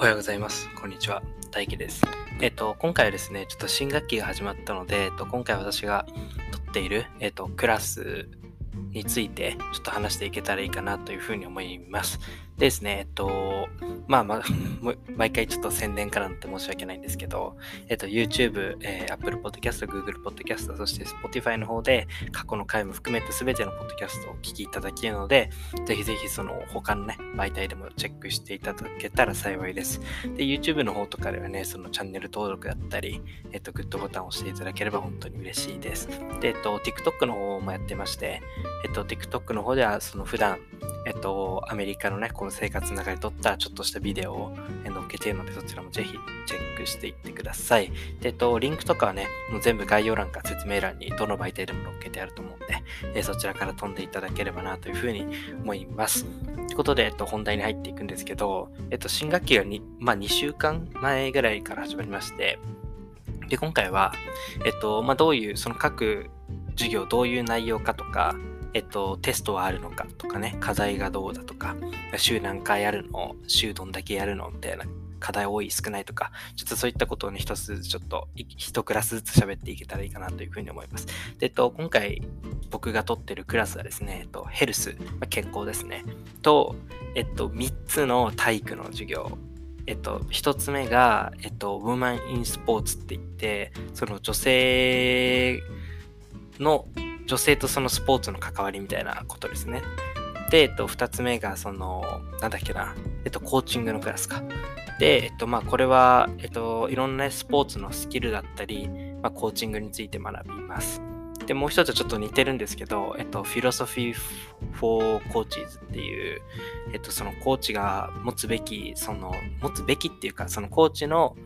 おはようございます。こんにちは。大輝です。えっと、今回はですね、ちょっと新学期が始まったので、えっと、今回私が取っている、えっと、クラスについて、ちょっと話していけたらいいかなというふうに思います。ですね、えっと、まあまあ、毎回ちょっと宣伝からって申し訳ないんですけど、えっと、YouTube、えー、Apple Podcast、Google Podcast、そして Spotify の方で過去の回も含めて全てのポッドキャストをお聞きいただけるので、ぜひぜひその他のね、媒体でもチェックしていただけたら幸いです。で、YouTube の方とかではね、そのチャンネル登録だったり、えっと、グッドボタンを押していただければ本当に嬉しいです。で、えっと、TikTok の方もやってまして、えっと、TikTok の方ではその普段、えっと、アメリカのね、この生活の中で撮ったちょっとしたビデオを載っけているので、そちらもぜひチェックしていってください。で、えっと、リンクとかはね、もう全部概要欄か説明欄にどの媒体でも載っけてあると思うんで、えそちらから飛んでいただければなというふうに思います。ということで、えっと、本題に入っていくんですけど、えっと、新学期がに、まあ、2週間前ぐらいから始まりまして、で、今回は、えっと、まあ、どういう、その各授業どういう内容かとか、えっと、テストはあるのかとかね、課題がどうだとか、週何回やるの、週どんだけやるのみたいな、課題多い少ないとか、ちょっとそういったことをね、一つずつちょっと、一クラスずつ喋っていけたらいいかなというふうに思います。で、えっと、今回僕が取ってるクラスはですね、えっと、ヘルス、まあ、健康ですね、と、えっと、3つの体育の授業えっと、一つ目が、えっと、ウーマン・イン・スポーツって言って、その女性の女性とそのスポーツの関わりみたいなことですね。で、えっと、二つ目が、その、なんだっけな、えっと、コーチングのクラスか。で、えっと、まあ、これは、えっと、いろんな、スポーツのスキルだったり、まあ、コーチングについて学びます。で、もう一つちょっと似てるんですけど、えっと、 Philosophy for Coaches っていう、えっと、そのコーチが持つべき、その、持つべきっていうか、そのコーチの、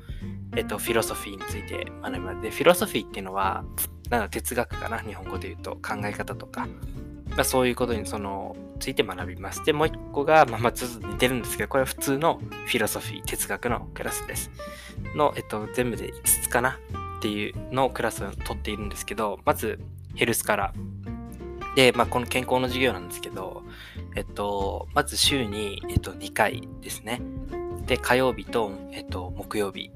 えっと、フィロソフィーについて学びます。で、フィロソフィーっていうのは、なんか哲学かな、日本語で言うと考え方とか、まあ、そういうことにそのついて学びます。で、もう一個が、まあ、まあちょっと似てるんですけど、これは普通のフィロソフィー、哲学のクラスです。の、えっと、全部で5つかなっていうのクラスを取っているんですけど、まずヘルスから。で、まあ、この健康の授業なんですけど、えっと、まず週に、えっと、2回ですね。で、火曜日と、えっと、木曜日。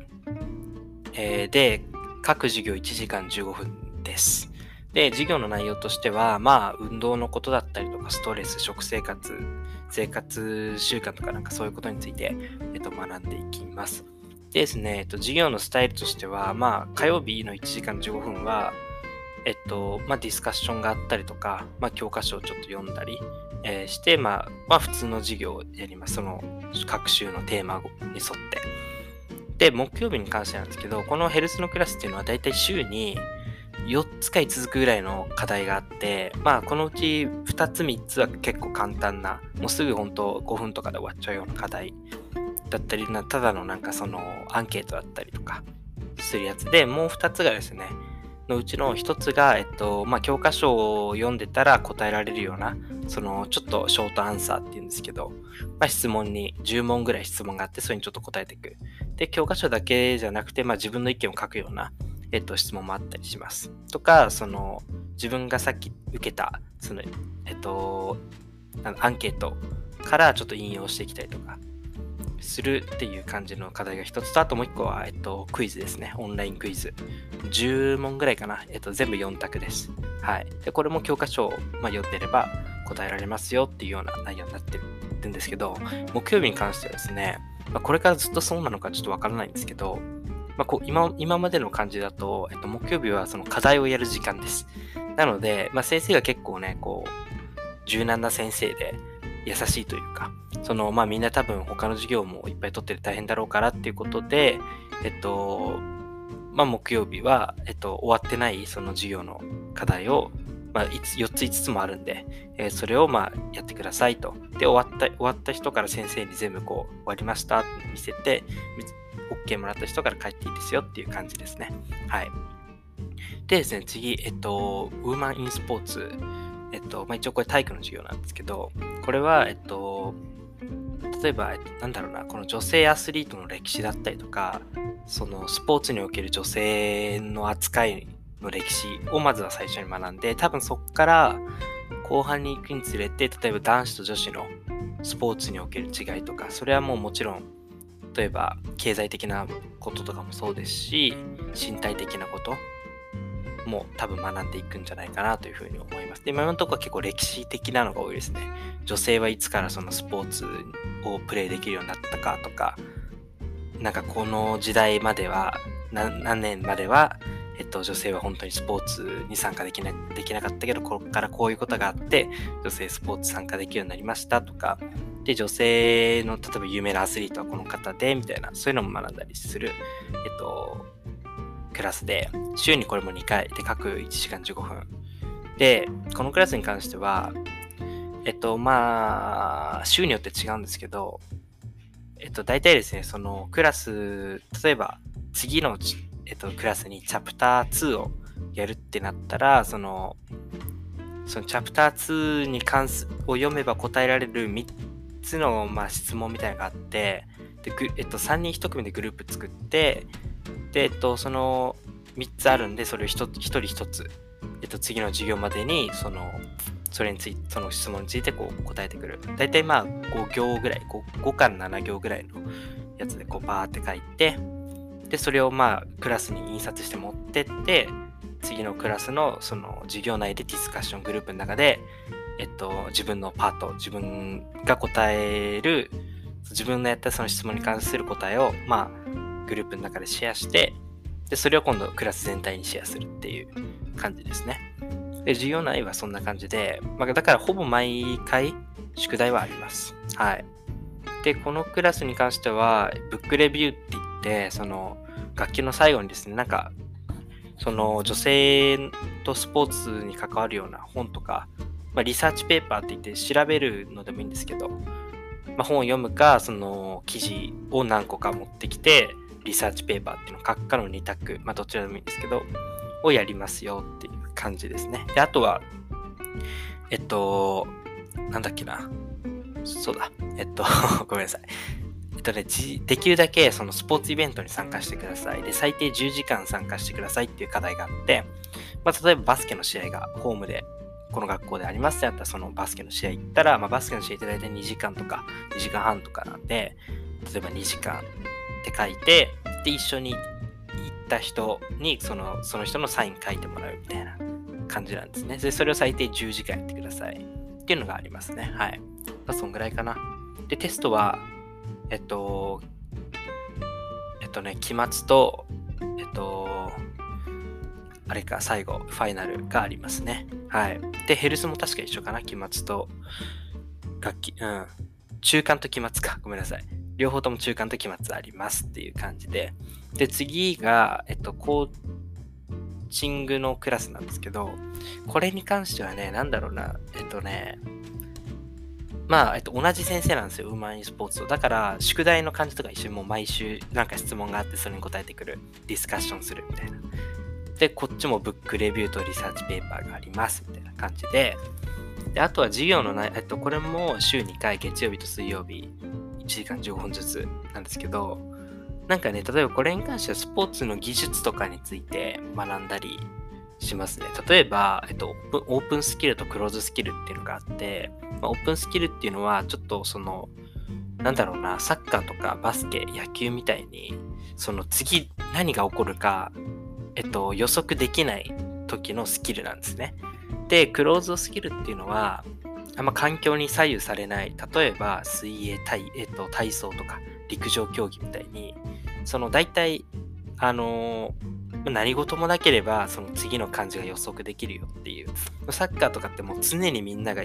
えー、で、各授業1時間15分です。で、授業の内容としては、まあ、運動のことだったりとか、ストレス、食生活、生活習慣とかなんかそういうことについて、えっと、学んでいきます。でですね、えっと、授業のスタイルとしては、まあ、火曜日の1時間15分は、えっと、まあ、ディスカッションがあったりとか、まあ、教科書をちょっと読んだり、えー、して、まあ、まあ、普通の授業をやります。その、各週のテーマに沿って。で、木曜日に関してなんですけど、このヘルスのクラスっていうのはだいたい週に、4つか5つくぐらいの課題があって、まあ、このうち2つ3つは結構簡単な、もうすぐ本当5分とかで終わっちゃうような課題だったり、ただのなんかそのアンケートだったりとかするやつで、もう2つがですね、のうちの1つが、えっと、まあ、教科書を読んでたら答えられるような、その、ちょっとショートアンサーっていうんですけど、まあ、質問に、10問ぐらい質問があって、それにちょっと答えていく。で、教科書だけじゃなくて、まあ、自分の意見を書くような、えっと、質問もあったりします。とか、その、自分がさっき受けた、その、えっと、アンケートからちょっと引用していきたりとか、するっていう感じの課題が一つと、あともう一個は、えっと、クイズですね。オンラインクイズ。10問ぐらいかな。えっと、全部4択です。はい。で、これも教科書を、まあ、読んでれば答えられますよっていうような内容になってるんですけど、木曜日に関してはですね、まあ、これからずっとそうなのかちょっとわからないんですけど、まあ、こう今今までの感じだと、えっと、木曜日はその課題をやる時間です。なので、まあ、先生が結構ね、こう、柔軟な先生で優しいというか、その、まあみんな多分他の授業もいっぱい取ってて大変だろうからっていうことで、えっと、まあ木曜日は、えっと、終わってないその授業の課題を、まあ、4つ5つもあるんで、えー、それをまあやってくださいと。で、終わった、終わった人から先生に全部こう、終わりましたって見せて、OK もらった人から帰っていいですよっていう感じですね。はい。でですね、次、えっと、ウーマン・イン・スポーツ。えっと、まあ、一応これ体育の授業なんですけど、これは、えっと、例えば、なんだろうな、この女性アスリートの歴史だったりとか、そのスポーツにおける女性の扱いの歴史をまずは最初に学んで、多分そこから後半に行くにつれて、例えば男子と女子のスポーツにおける違いとか、それはもうもちろん例えば経済的なこととかもそうですし、身体的なことも多分学んでいくんじゃないかなというふうに思います。で、今のところは結構歴史的なのが多いですね。女性はいつからそのスポーツをプレイできるようになったかとか、なんかこの時代までは、何年までは、えっと、女性は本当にスポーツに参加できなできなかったけど、ここからこういうことがあって、女性スポーツ参加できるようになりましたとか、で、女性の、例えば有名なアスリートはこの方で、みたいな、そういうのも学んだりする、えっと、クラスで、週にこれも2回で各1時間15分。で、このクラスに関しては、えっと、まあ、週によって違うんですけど、えっと、大体ですね、そのクラス、例えば次の、えっと、クラスにチャプター2をやるってなったら、その、そのチャプター2に関すを読めば答えられる3つの、まあ、質問みたいなのがあって、でえっと、3人1組でグループ作って、で、えっと、その3つあるんで、それを 1, 1人1つ、えっと、次の授業までに、その、それについ、その質問についてこう答えてくる。だいたいまあ5行ぐらい、5, 5から7行ぐらいのやつでこうバーって書いて、で、それをまあクラスに印刷して持ってって、次のクラスのその授業内でディスカッショングループの中で、えっと、自分のパート、自分が答える、自分のやったその質問に関する答えを、まあ、グループの中でシェアして、で、それを今度クラス全体にシェアするっていう感じですね。で、授業内はそんな感じで、まあ、だからほぼ毎回宿題はあります。はい。で、このクラスに関しては、ブックレビューって言って、その、楽器の最後にですね、なんか、その女性とスポーツに関わるような本とか、まあ、リサーチペーパーって言って調べるのでもいいんですけど、まあ、本を読むか、その記事を何個か持ってきて、リサーチペーパーっていうのを書くかの2択、まあどちらでもいいんですけど、をやりますよっていう感じですね。で、あとは、えっと、なんだっけな。そうだ。えっと、ごめんなさい。えっとね、できるだけそのスポーツイベントに参加してください。で、最低10時間参加してくださいっていう課題があって、まあ、例えばバスケの試合がホームでこの学校でありますってなったらそのバスケの試合行ったら、まあ、バスケの試合って大体2時間とか2時間半とかなんで、例えば2時間って書いて、で、一緒に行った人にそのその人のサイン書いてもらうみたいな感じなんですね。で、それを最低10時間やってください。っていうのがありますね。はい。まあ、そんぐらいかな。で、テストは、えっと、えっとね、期末と、えっと、あれか、最後、ファイナルがありますね。はい。で、ヘルスも確か一緒かな、期末と、楽器、うん。中間と期末か。ごめんなさい。両方とも中間と期末ありますっていう感じで。で、次が、えっと、コーチングのクラスなんですけど、これに関してはね、なんだろうな、えっとね、まあ、えっと、同じ先生なんですよ、ウーマンスポーツと。だから、宿題の感じとか一緒にもう毎週なんか質問があって、それに答えてくる、ディスカッションするみたいな。で、こっちもブックレビューとリサーチペーパーがありますみたいな感じで、であとは授業の内、えっと、これも週2回、月曜日と水曜日、1時間15分ずつなんですけど、なんかね、例えばこれに関してはスポーツの技術とかについて学んだりしますね。例えば、えっと、オープンスキルとクローズスキルっていうのがあって、まあ、オープンスキルっていうのは、ちょっとその、なんだろうな、サッカーとかバスケ、野球みたいに、その次何が起こるか、えっと、予測できない時のスキルなんですね。で、クローズドスキルっていうのは、あんま環境に左右されない、例えば水泳、体,、えっと、体操とか陸上競技みたいに、その大体、あのー、何事もなければ、その次の感じが予測できるよっていう。サッカーとかってもう常にみんなが、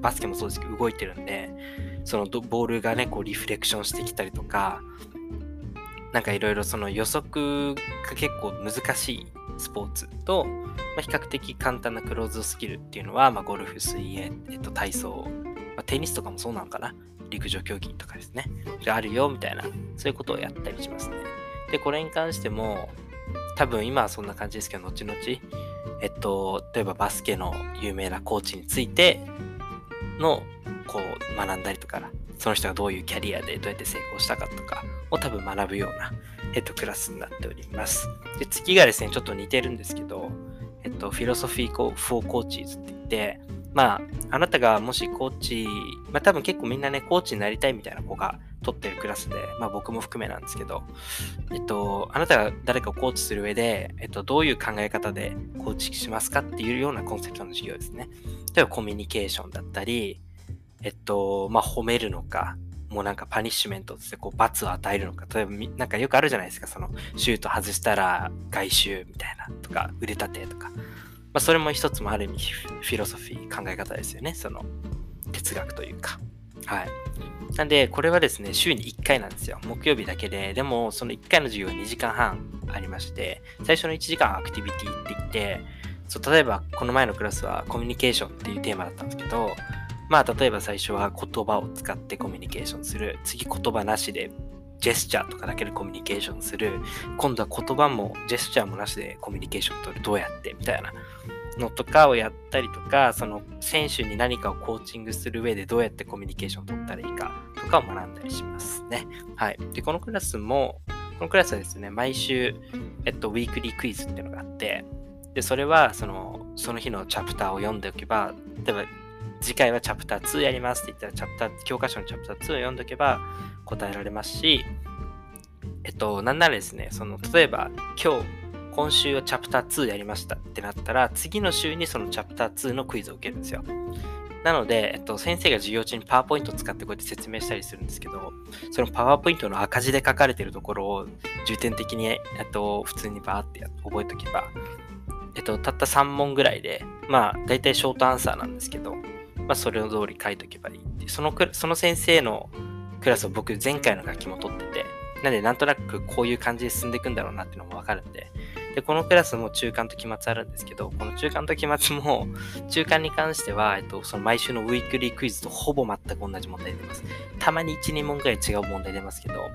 バスケもそうですけど動いてるんで、そのボールがね、こうリフレクションしてきたりとか、なんかいろいろその予測が結構難しいスポーツと、まあ、比較的簡単なクローズドスキルっていうのは、まあ、ゴルフ、水泳、えっと、体操、まあ、テニスとかもそうなのかな？陸上競技とかですね。があるよ、みたいな、そういうことをやったりしますね。で、これに関しても、多分今はそんな感じですけど、後々、えっと、例えばバスケの有名なコーチについての、こう、学んだりとか、その人がどういうキャリアでどうやって成功したかとかを多分学ぶような、えっと、クラスになっております。で、次がですね、ちょっと似てるんですけど、えっと、 Philosophy for Coaches って言って、まあ、あなたがもしコーチ、まあ多分結構みんなね、コーチになりたいみたいな子が取ってるクラスで、まあ僕も含めなんですけど、えっと、あなたが誰かをコーチする上で、えっと、どういう考え方でコーチングしますかっていうようなコンセプトの授業ですね。例えばコミュニケーションだったり、えっと、まあ褒めるのか、もうなんか punishment ってこう罰を与えるのか、例えばなんかよくあるじゃないですか、そのシュート外したら外周みたいなとか、腕立てとか。まあそれも一つもある意味フィロソフィー、考え方ですよね。その哲学というか。はい。なんで、これはですね、週に1回なんですよ。木曜日だけで。でも、その1回の授業2時間半ありまして、最初の1時間アクティビティって言って、そう例えば、この前のクラスはコミュニケーションっていうテーマだったんですけど、まあ、例えば最初は言葉を使ってコミュニケーションする。次、言葉なしでジェスチャーとかだけでコミュニケーションする。今度は言葉もジェスチャーもなしでコミュニケーション取る。どうやって？みたいなのとかをやったりとか、その選手に何かをコーチングする上でどうやってコミュニケーションを取ったらいいかとかを学んだりしますね。はい。で、このクラスも、このクラスはですね、毎週、えっと、ウィークリークイズっていうのがあって、で、それは、その、その日のチャプターを読んでおけば、例えば、次回はチャプター2やりますって言ったら、チャプター、教科書のチャプター2を読んでおけば答えられますし、えっと、なんならですね、その、例えば、今日、今週はチャプター2やりましたってなったら、次の週にそのチャプター2のクイズを受けるんですよ。なので、えっと、先生が授業中にパワーポイントを使ってこうやって説明したりするんですけど、そのパワーポイントの赤字で書かれてるところを重点的に、えっと、普通にバーって覚えておけば、えっと、たった3問ぐらいで、まあ、大体ショートアンサーなんですけど、まあ、それの通り書いておけばいいって。そのその先生のクラスを僕、前回の楽器も取ってて、なんで、なんとなくこういう感じで進んでいくんだろうなっていうのもわかるんで、で、このクラスも中間と期末あるんですけど、この中間と期末も、中間に関しては、えっと、その毎週のウィークリークイズとほぼ全く同じ問題出ます。たまに1、2問くらい違う問題出ますけど、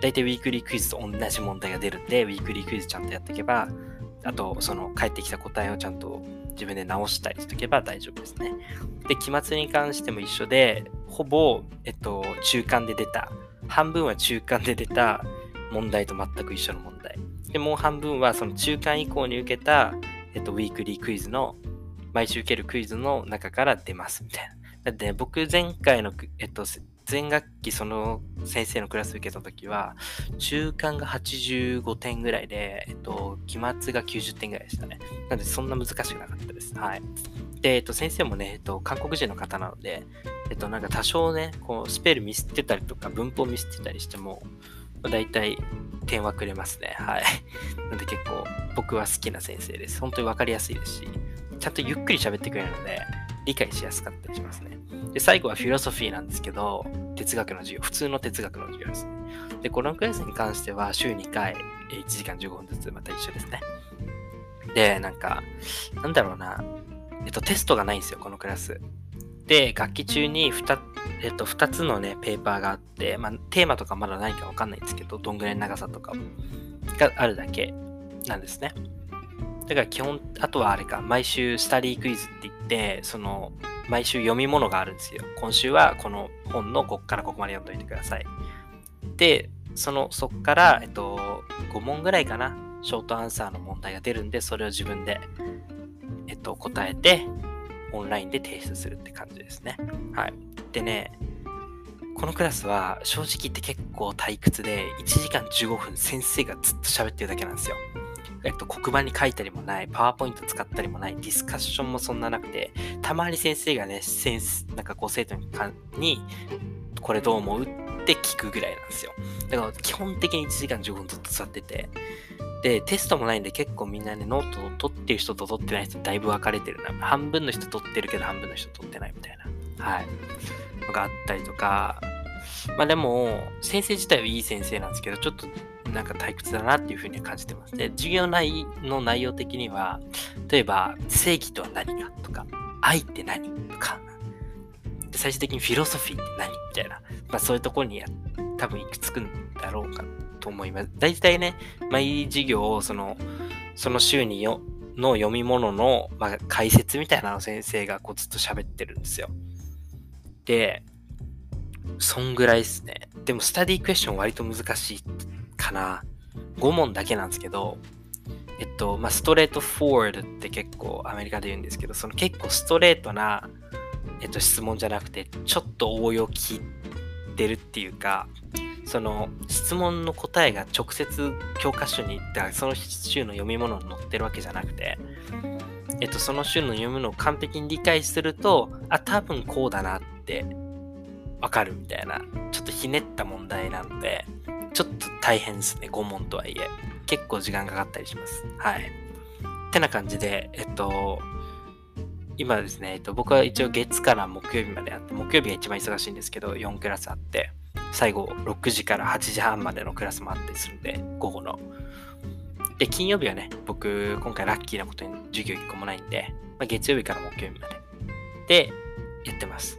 大体ウィークリークイズと同じ問題が出るんで、ウィークリークイズちゃんとやっていけば、あと、その返ってきた答えをちゃんと自分で直したりしとけば大丈夫ですね。で、期末に関しても一緒で、ほぼ、えっと、中間で出た、半分は中間で出た問題と全く一緒の問題。で、もう半分はその中間以降に受けた、えっと、ウィークリークイズの、毎週受けるクイズの中から出ますみたいな。だって、ね、僕前回の、えっと、前学期その先生のクラス受けた時は、中間が85点ぐらいで、えっと、期末が90点ぐらいでしたね。なので、そんな難しくなかったです。はい。で、えっと、先生もね、えっと、韓国人の方なので、えっと、なんか多少ね、こう、スペルミスってたりとか、文法ミスってたりしても、大体点はくれますね。はい。なんで結構僕は好きな先生です。本当にわかりやすいですし、ちゃんとゆっくり喋ってくれるので、理解しやすかったりしますね。で、最後はフィロソフィーなんですけど、哲学の授業、普通の哲学の授業です。で、このクラスに関しては週2回、1時間15分ずつまた一緒ですね。で、なんか、なんだろうな、えっと、テストがないんですよ、このクラス。で、楽器中に 2, えっと、2つのね、ペーパーがあって、まあ、テーマとかまだ何かわかんないんですけど、どんぐらいの長さとかがあるだけなんですね。だから基本、あとはあれか、毎週スタディクイズって言って、その、毎週読み物があるんですよ。今週はこの本のこっからここまで読んどいてください。で、その、そっから、えっと、5問ぐらいかな、ショートアンサーの問題が出るんで、それを自分で、えっと、答えて、オンラインで提出するって感じですね。はい。でね、このクラスは正直言って結構退屈で、1時間15分先生がずっと喋ってるだけなんですよ。えっと、黒板に書いたりもない、パワーポイント使ったりもない、ディスカッションもそんななくて、たまに先生がね、先生なんかこう生徒に、これどう思うって聞くぐらいなんですよ。だから基本的に1時間15分ずっと座ってて、で、テストもないんで結構みんなね、ノートを取ってる人と取ってない人だいぶ分かれてるな。半分の人取ってるけど半分の人取ってないみたいな。はい。のがあったりとか、まあでも、先生自体はいい先生なんですけど、ちょっとなんか退屈だなっていうふうに感じてます。で、授業内の内容的には、例えば、正義とは何かとか、愛って何とか、最終的にフィロソフィーって何みたいな、まあそういうところに多分行き着くんだろうかと思います。大体ね、毎授業をその、その週によの読み物の、まあ、解説みたいなの先生がこうずっと喋ってるんですよ。で、そんぐらいですね。でも、スタディクエスチョン割と難しいかな。5問だけなんですけど、えっと、まあ、ストレートフォワードって結構アメリカで言うんですけど、その結構ストレートな、えっと、質問じゃなくて、ちょっと応用聞ってるっていうか、その質問の答えが直接教科書に行ったその週の読み物に載ってるわけじゃなくて、えっと、その週の読むのを完璧に理解すると、あ、多分こうだなってわかるみたいな、ちょっとひねった問題なので、大変ですね、5問とはいえ。結構時間かかったりします。はい。ってな感じで、えっと、今ですね、えっと、僕は一応月から木曜日まであって、木曜日が一番忙しいんですけど、4クラスあって、最後6時から8時半までのクラスもあったりするんで、午後の。で、金曜日はね、僕、今回ラッキーなことに授業1個もないんで、まあ、月曜日から木曜日まで。で、やってます。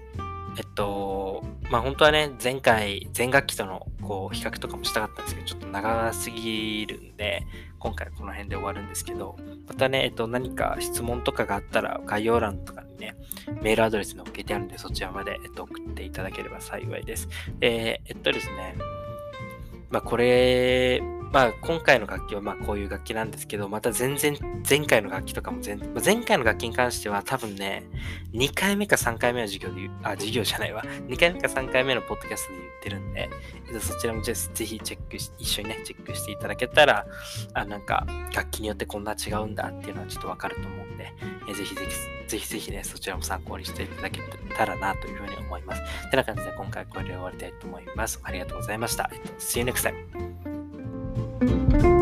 えっと、まあ本当はね、前回、前学期とのこう比較とかもしたかったんですけど、ちょっと長すぎるんで、今回この辺で終わるんですけど、またね、えっと、何か質問とかがあったら、概要欄とかにね、メールアドレス載っけてあるんで、そちらまで、えっと、送っていただければ幸いです。えー、えっとですね、まあこれ、まあ、今回の楽器はまあこういう楽器なんですけど、また全然前回の楽器とかも全、前回の楽器に関しては多分ね、2回目か3回目の授業で言う、あ、授業じゃないわ。2回目か3回目のポッドキャストで言ってるんで、そちらもぜひチェックし、一緒にね、チェックしていただけたら、あ、なんか楽器によってこんな違うんだっていうのはちょっとわかると思うんで、えぜひぜひ、ぜひぜひね、そちらも参考にしていただけたらなというふうに思います。てな感じで今回これで終わりたいと思います。ありがとうございました。えっと、See you next time! Thank you.